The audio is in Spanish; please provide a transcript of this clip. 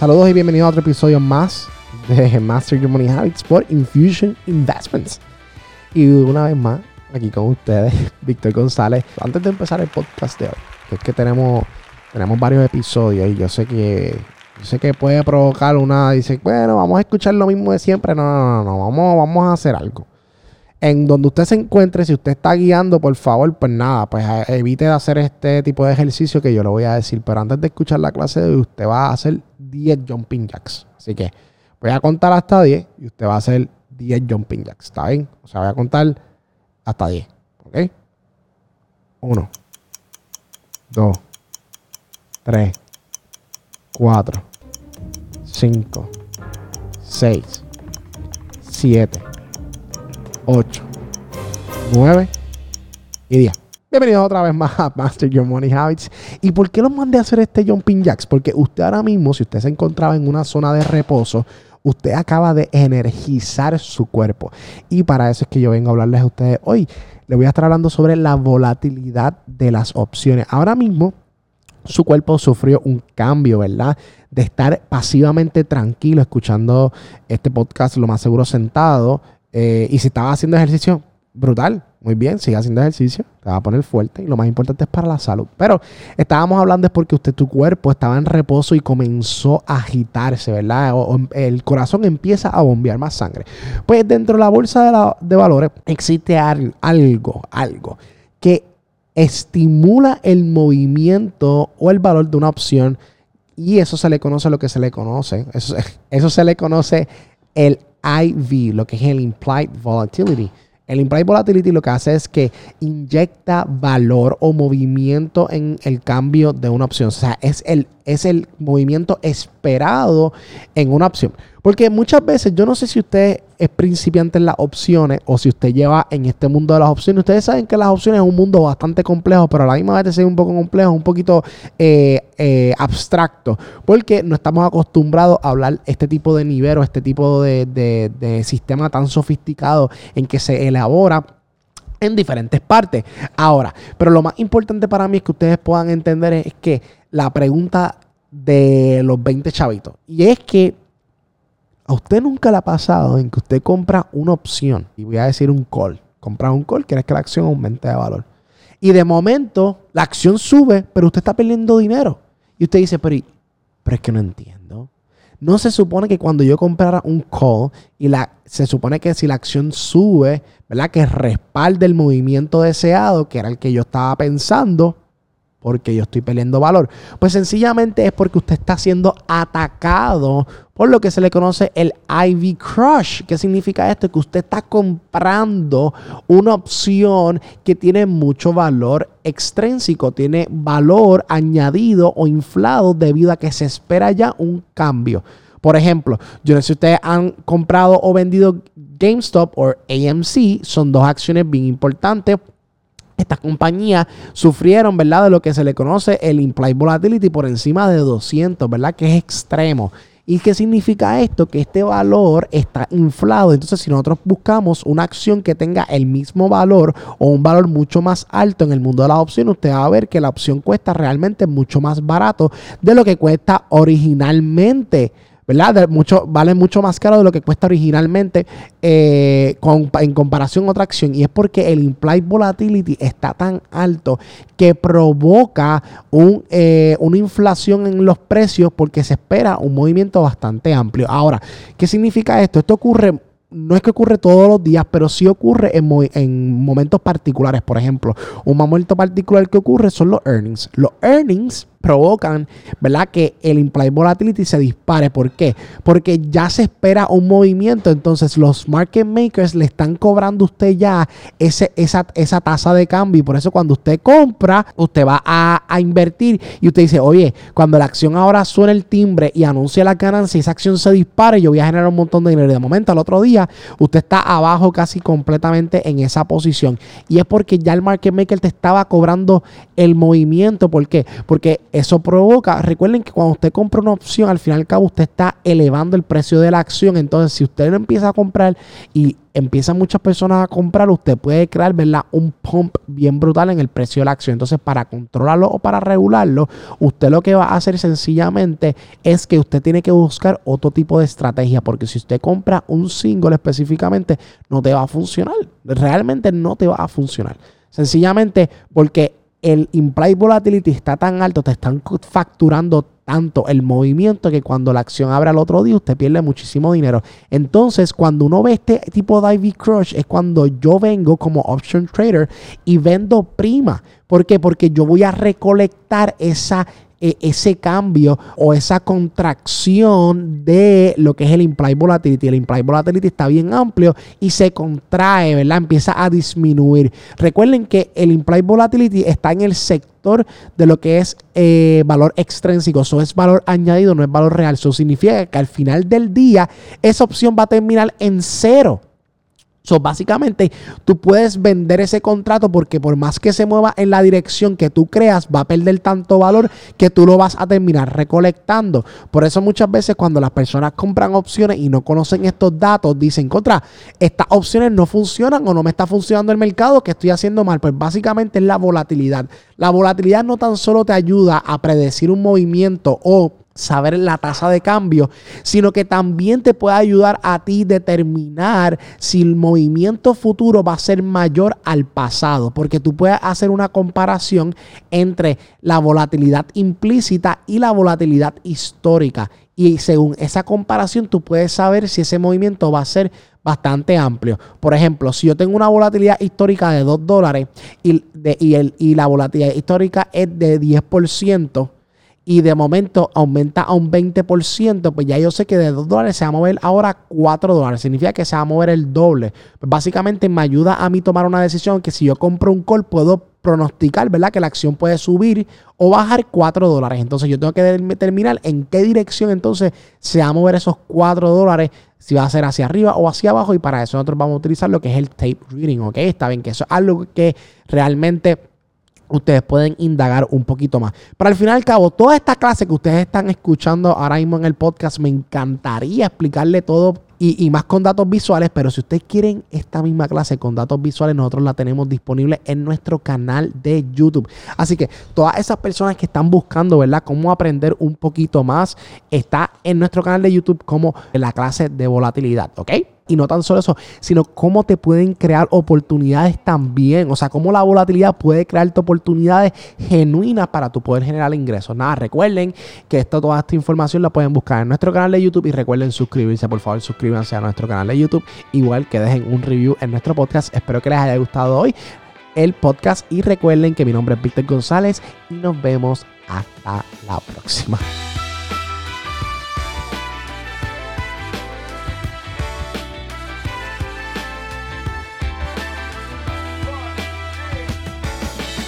Saludos y bienvenidos a otro episodio más de Master Your Money Habits por Infusion Investments. Y una vez más, aquí con ustedes, Víctor González. Antes de empezar el podcast de hoy, que es que tenemos, tenemos varios episodios y yo sé que yo sé que puede provocar una, dice, bueno, vamos a escuchar lo mismo de siempre. No, no, no, no, vamos, vamos a hacer algo en donde usted se encuentre, si usted está guiando, por favor, pues nada, pues eh, evite de hacer este tipo de ejercicio que yo le voy a decir. Pero antes de escuchar la clase de hoy, usted va a hacer 10 jumping jacks. Así que voy a contar hasta 10 y usted va a hacer 10 jumping jacks. ¿Está bien? O sea, voy a contar hasta 10. ¿Ok? 1, 2, 3, 4, 5, 6, 7. 8, 9 y 10. Bienvenidos otra vez más a Master Your Money Habits. ¿Y por qué los mandé a hacer este Jumping Jacks? Porque usted ahora mismo, si usted se encontraba en una zona de reposo, usted acaba de energizar su cuerpo. Y para eso es que yo vengo a hablarles a ustedes hoy. Le voy a estar hablando sobre la volatilidad de las opciones. Ahora mismo, su cuerpo sufrió un cambio, ¿verdad? De estar pasivamente tranquilo escuchando este podcast, lo más seguro sentado, eh, y si estaba haciendo ejercicio, brutal, muy bien, sigue haciendo ejercicio, te va a poner fuerte y lo más importante es para la salud. Pero estábamos hablando es porque usted, tu cuerpo estaba en reposo y comenzó a agitarse, ¿verdad? El corazón empieza a bombear más sangre. Pues dentro de la bolsa de, valores existe algo, algo que estimula el movimiento o el valor de una opción y eso se le conoce lo que se le conoce. Eso, eso se le conoce el IV, lo que es el Implied Volatility. El Implied Volatility lo que hace es que inyecta valor o movimiento en el cambio de una opción. O sea, es el, es el movimiento esperado en una opción. Porque muchas veces, yo no sé si usted es principiante en las opciones o si usted lleva en este mundo de las opciones. Ustedes saben que las opciones es un mundo bastante complejo, pero a la misma vez es un poco complejo, un poquito eh, eh, abstracto, porque no estamos acostumbrados a hablar este tipo de nivel o este tipo de, de sistema tan sofisticado en que se elabora en diferentes partes. Ahora, pero lo más importante para mí es que ustedes puedan entender es que la pregunta de los 20 chavitos, y es que ¿A usted nunca le ha pasado en que usted compra una opción? Y voy a decir un call. Compra un call, quieres que la acción aumente de valor. Y de momento la acción sube, pero usted está perdiendo dinero. Y usted dice, pero, pero es que no entiendo. No se supone que cuando yo comprara un call y la, se supone que si la acción sube, ¿verdad? Que respalde el movimiento deseado, que era el que yo estaba pensando, porque yo estoy perdiendo valor? Pues sencillamente es porque usted está siendo atacado por lo que se le conoce el IV Crush. ¿Qué significa esto? Que usted está comprando una opción que tiene mucho valor extrínseco, tiene valor añadido o inflado debido a que se espera ya un cambio. Por ejemplo, yo no sé si ustedes han comprado o vendido GameStop o AMC, son dos acciones bien importantes estas compañías sufrieron, ¿verdad? De lo que se le conoce el implied volatility por encima de 200, ¿verdad? Que es extremo. ¿Y qué significa esto? Que este valor está inflado. Entonces, si nosotros buscamos una acción que tenga el mismo valor o un valor mucho más alto en el mundo de las opciones, usted va a ver que la opción cuesta realmente mucho más barato de lo que cuesta originalmente. ¿Verdad? vale mucho más caro de lo que cuesta originalmente eh, en comparación a otra acción. Y es porque el implied volatility está tan alto que provoca eh, una inflación en los precios porque se espera un movimiento bastante amplio. Ahora, ¿qué significa esto? Esto ocurre no es que ocurre todos los días, pero sí ocurre en, en, momentos particulares. Por ejemplo, un momento particular que ocurre son los earnings. Los earnings provocan, ¿verdad? Que el implied volatility se dispare. ¿Por qué? Porque ya se espera un movimiento, entonces los market makers le están cobrando a usted ya ese, esa, esa tasa de cambio y por eso cuando usted compra, usted va a, a, invertir y usted dice, oye, cuando la acción ahora suena el timbre y anuncia la ganancia esa acción se dispare, yo voy a generar un montón de dinero. Y de momento, al otro día, usted está abajo casi completamente en esa posición. Y es porque ya el market maker te estaba cobrando el movimiento. ¿Por qué? Porque eso provoca, recuerden que cuando usted compra una opción, al fin y al cabo usted está elevando el precio de la acción. Entonces, si usted no empieza a comprar y empiezan muchas personas a comprar, usted puede crear, ¿verdad? Un pump bien brutal en el precio de la acción. Entonces, para controlarlo o para regularlo, usted lo que va a hacer sencillamente es que usted tiene que buscar otro tipo de estrategia, porque si usted compra un single específicamente, no te va a funcionar. Realmente no te va a funcionar. Sencillamente porque el implied volatility está tan alto, te están facturando tanto el movimiento que cuando la acción abre al otro día usted pierde muchísimo dinero. Entonces, cuando uno ve este tipo de IV Crush es cuando yo vengo como option trader y vendo prima. ¿Por qué? Porque yo voy a recolectar esa ese cambio o esa contracción de lo que es el implied volatility. El implied volatility está bien amplio y se contrae, ¿verdad? Empieza a disminuir. Recuerden que el implied volatility está en el sector de lo que es eh, valor extrínseco. Eso es valor añadido, no es valor real. Eso significa que al final del día esa opción va a terminar en cero. Básicamente, tú puedes vender ese contrato porque por más que se mueva en la dirección que tú creas, va a perder tanto valor que tú lo vas a terminar recolectando. Por eso muchas veces cuando las personas compran opciones y no conocen estos datos, dicen, contra, estas opciones no funcionan o no me está funcionando el mercado, que estoy haciendo mal. Pues básicamente es la volatilidad. La volatilidad no tan solo te ayuda a predecir un movimiento o saber la tasa de cambio, sino que también te puede ayudar a ti determinar si el movimiento futuro va a ser mayor al pasado, porque tú puedes hacer una comparación entre la volatilidad implícita y la volatilidad histórica. Y según esa comparación, tú puedes saber si ese movimiento va a ser bastante amplio. Por ejemplo, si yo tengo una volatilidad histórica de 2 dólares y, y, el, y la volatilidad histórica es de 10%, y de momento aumenta a un 20%, pues ya yo sé que de 2 dólares se va a mover ahora 4 dólares. Significa que se va a mover el doble. Pues básicamente me ayuda a mí tomar una decisión que si yo compro un call puedo pronosticar, ¿verdad? Que la acción puede subir o bajar 4 dólares. Entonces yo tengo que determinar en qué dirección entonces se va a mover esos 4 dólares, si va a ser hacia arriba o hacia abajo. Y para eso nosotros vamos a utilizar lo que es el tape reading, ¿ok? Está bien que eso es algo que realmente ustedes pueden indagar un poquito más. Pero al final y al cabo, toda esta clase que ustedes están escuchando ahora mismo en el podcast, me encantaría explicarle todo y, más con datos visuales, pero si ustedes quieren esta misma clase con datos visuales, nosotros la tenemos disponible en nuestro canal de YouTube. Así que todas esas personas que están buscando, ¿verdad? Cómo aprender un poquito más, está en nuestro canal de YouTube como la clase de volatilidad, ¿ok? Y no tan solo eso, sino cómo te pueden crear oportunidades también. O sea, cómo la volatilidad puede crearte oportunidades genuinas para tu poder generar ingresos. Nada, recuerden que esto, toda esta información la pueden buscar en nuestro canal de YouTube y recuerden suscribirse, por favor, suscríbanse a nuestro canal de YouTube. Igual que dejen un review en nuestro podcast. Espero que les haya gustado hoy el podcast y recuerden que mi nombre es Víctor González y nos vemos hasta la próxima.